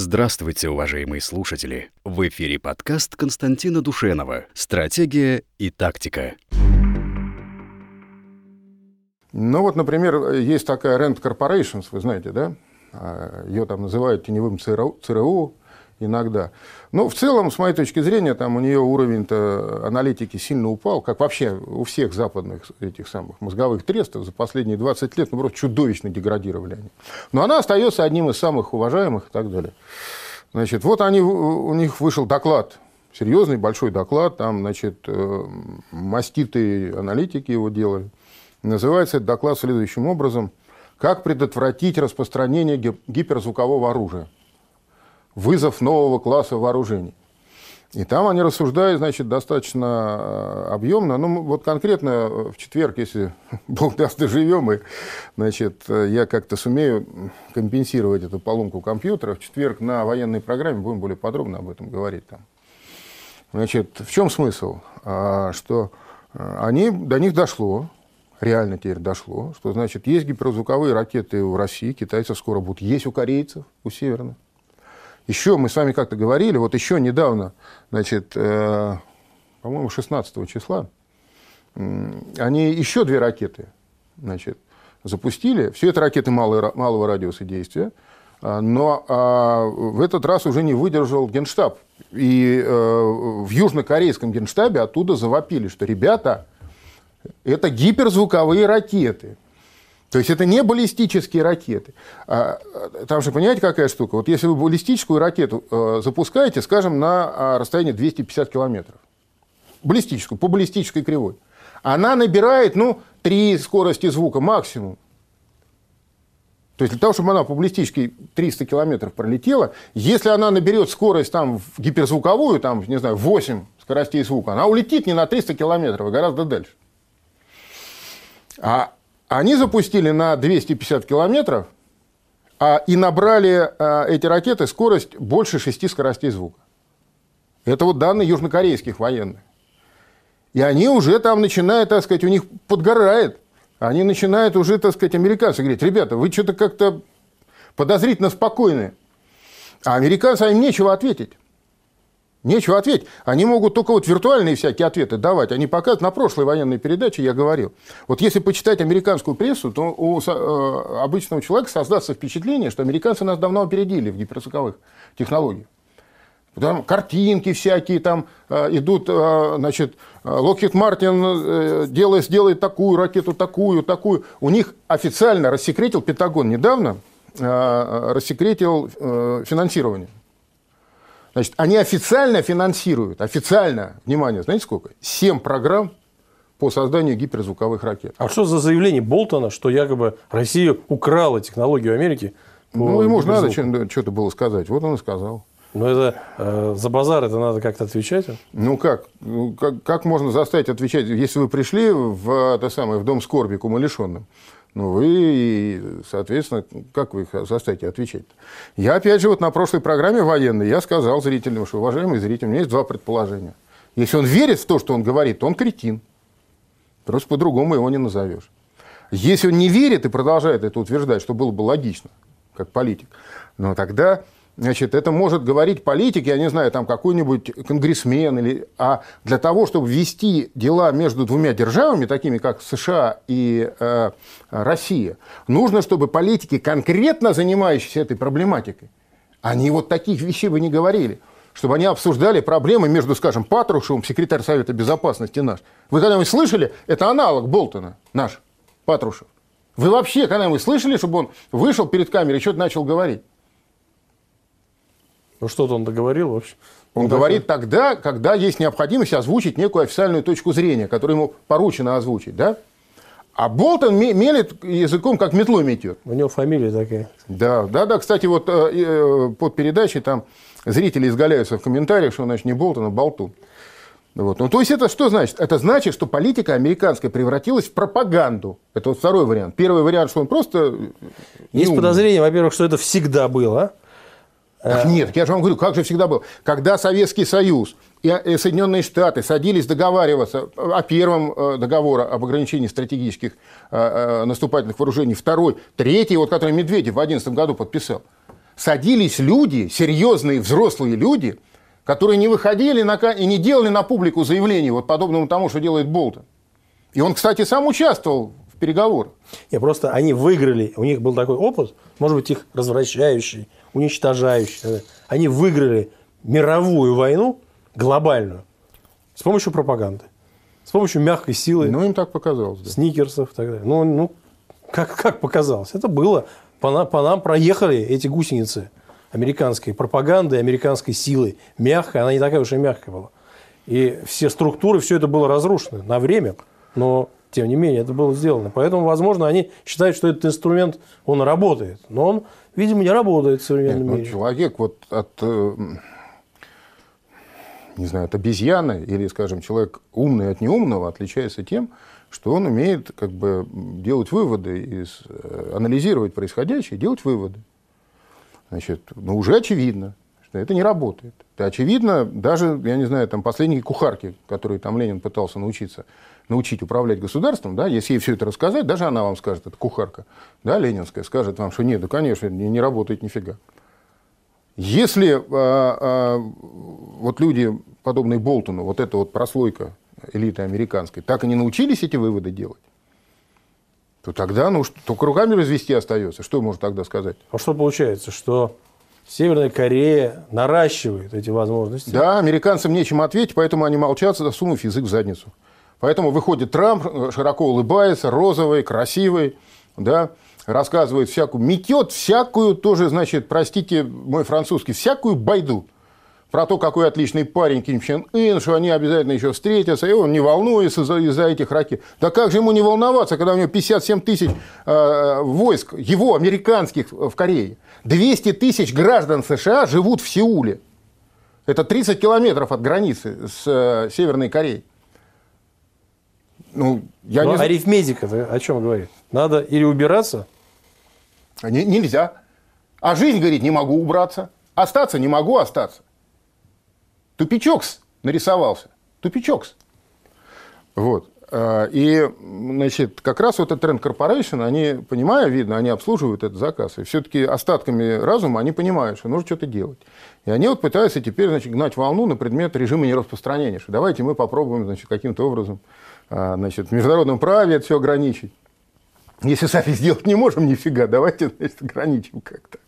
Здравствуйте, уважаемые слушатели! В эфире подкаст Константина Душенова «Стратегия и тактика». Ну вот, например, есть такая Rent Corporations, вы знаете, да? А, Ее там называют теневым ЦРУ, ЦРУ иногда. Но в целом, с моей точки зрения, там у нее уровень-то аналитики сильно упал, как вообще у всех западных этих самых мозговых трестов за последние 20 лет, ну, просто чудовищно деградировали они. Но она остается одним из самых уважаемых и так далее. Значит, вот они, у них вышел доклад, серьезный большой доклад, там, значит, э, маститые аналитики его делали. Называется этот доклад следующим образом «Как предотвратить распространение гиперзвукового оружия?» Вызов нового класса вооружений. И там они рассуждают, значит, достаточно э, объемно. Ну, вот конкретно э, в четверг, если Бог даст, доживем, и, значит, э, я как-то сумею компенсировать эту поломку компьютера, в четверг на военной программе будем более подробно об этом говорить там. Значит, в чем смысл? А, что они, до них дошло, реально теперь дошло, что, значит, есть гиперзвуковые ракеты у России, китайцев скоро будут, есть у корейцев, у северных. Еще мы с вами как-то говорили, вот еще недавно, значит, э, по-моему, 16 числа, э, они еще две ракеты значит, запустили. Все это ракеты малого, малого радиуса действия. А, но а, в этот раз уже не выдержал Генштаб. И э, в южнокорейском Генштабе оттуда завопили, что, ребята, это гиперзвуковые ракеты. То есть это не баллистические ракеты. А, там же, понимаете, какая штука? Вот если вы баллистическую ракету э, запускаете, скажем, на а, расстоянии 250 километров, баллистическую, по баллистической кривой, она набирает, ну, три скорости звука максимум. То есть для того, чтобы она по баллистической 300 километров пролетела, если она наберет скорость там в гиперзвуковую, там, не знаю, 8 скоростей звука, она улетит не на 300 километров, а гораздо дальше. А они запустили на 250 километров а, и набрали а, эти ракеты скорость больше 6 скоростей звука. Это вот данные южнокорейских военных. И они уже там начинают, так сказать, у них подгорает. Они начинают уже, так сказать, американцы говорить, ребята, вы что-то как-то подозрительно спокойны. А американцы, им нечего ответить. Нечего ответить. Они могут только вот виртуальные всякие ответы давать. Они показывают, на прошлой военной передаче я говорил. Вот если почитать американскую прессу, то у э, обычного человека создастся впечатление, что американцы нас давно опередили в гиперзвуковых технологиях. Там картинки всякие там э, идут, э, значит, Локхит Мартин делает, делает такую ракету, такую, такую. У них официально рассекретил Пентагон недавно, рассекретил финансирование. Значит, они официально финансируют, официально, внимание, знаете сколько? Семь программ по созданию гиперзвуковых ракет. А что за заявление Болтона, что якобы Россия украла технологию Америки? Ну, ему же надо что-то было сказать. Вот он и сказал. Но это э, за базар это надо как-то отвечать? Ну как? Ну, как? Как можно заставить отвечать, если вы пришли в, это самое, в дом скорби к умалишенным? Ну, вы, соответственно, как вы их заставите отвечать? Я, опять же, вот на прошлой программе военной, я сказал зрителям, что, уважаемые зрители, у меня есть два предположения. Если он верит в то, что он говорит, то он кретин. Просто по-другому его не назовешь. Если он не верит и продолжает это утверждать, что было бы логично, как политик, но тогда Значит, это может говорить политик, я не знаю, там какой-нибудь конгрессмен, или, а для того, чтобы вести дела между двумя державами, такими как США и э, Россия, нужно, чтобы политики, конкретно занимающиеся этой проблематикой, они вот таких вещей бы не говорили, чтобы они обсуждали проблемы между, скажем, Патрушевым, секретарь Совета Безопасности наш. Вы когда-нибудь слышали? Это аналог Болтона наш, Патрушев. Вы вообще когда-нибудь слышали, чтобы он вышел перед камерой и что-то начал говорить? Ну что-то он договорил вообще. Он ну, говорит такой... тогда, когда есть необходимость озвучить некую официальную точку зрения, которую ему поручено озвучить, да? А Болтон мелет языком, как метлой метет. У него фамилия такая. Да, да, да. Кстати, вот э, э, под передачей там зрители изгаляются в комментариях, что значит не Болтон, а Болтун. Вот. Ну, то есть это что значит? Это значит, что политика американская превратилась в пропаганду. Это вот второй вариант. Первый вариант, что он просто... Есть подозрение, во-первых, что это всегда было. Ах, нет, я же вам говорю, как же всегда было. Когда Советский Союз и Соединенные Штаты садились договариваться о первом э, договоре об ограничении стратегических э, э, наступательных вооружений, второй, третий, вот который Медведев в 2011 году подписал, садились люди, серьезные взрослые люди, которые не выходили на, и не делали на публику заявление, вот подобному тому, что делает Болтон. И он, кстати, сам участвовал в переговорах. Не, просто они выиграли, у них был такой опыт, может быть, их развращающий, уничтожающий. Они выиграли мировую войну, глобальную, с помощью пропаганды, с помощью мягкой силы. Ну, им так показалось. Да. Сникерсов и так далее. Ну, ну как, как показалось? Это было. По, нам, по нам проехали эти гусеницы американской пропаганды, американской силы. Мягкая, она не такая уж и мягкая была. И все структуры, все это было разрушено на время, но тем не менее это было сделано. Поэтому, возможно, они считают, что этот инструмент, он работает. Но он, видимо, не работает в современном Нет, ну, мире. Человек вот от, э, не знаю, от обезьяны или, скажем, человек умный от неумного отличается тем, что он умеет как бы делать выводы, из, э, анализировать происходящее, делать выводы. Значит, ну, уже очевидно, что это не работает. Это очевидно даже, я не знаю, там последние кухарки, которые там Ленин пытался научиться, научить управлять государством, да, если ей все это рассказать, даже она вам скажет, это кухарка, да, ленинская, скажет вам, что нет, да, конечно, не, не работает нифига. Если а, а, вот люди, подобные Болтону, вот эта вот прослойка элиты американской, так и не научились эти выводы делать, то тогда ну, только руками развести остается. Что можно тогда сказать? А что получается? Что Северная Корея наращивает эти возможности? Да, американцам нечем ответить, поэтому они молчат, засунув язык в задницу. Поэтому выходит Трамп, широко улыбается, розовый, красивый, да, рассказывает всякую, метет всякую тоже, значит, простите мой французский, всякую байду про то, какой отличный парень Ким Чен Ын, что они обязательно еще встретятся, и он не волнуется из-за, из этих ракет. Да как же ему не волноваться, когда у него 57 тысяч э, войск, его, американских, в Корее. 200 тысяч граждан США живут в Сеуле. Это 30 километров от границы с э, Северной Кореей. Ну, я Но не... арифметика о чем говорит? Надо или убираться? Не, нельзя. А жизнь, говорит, не могу убраться. Остаться не могу остаться. Тупичокс нарисовался. Тупичокс. Вот. А, и, значит, как раз вот этот Trend Corporation, они, понимая, видно, они обслуживают этот заказ. И все-таки остатками разума они понимают, что нужно что-то делать. И они вот пытаются теперь, значит, гнать волну на предмет режима нераспространения. Что давайте мы попробуем, значит, каким-то образом, а, значит, в международном праве это все ограничить. Если сами сделать не можем, нифига, давайте, значит, ограничим как-то.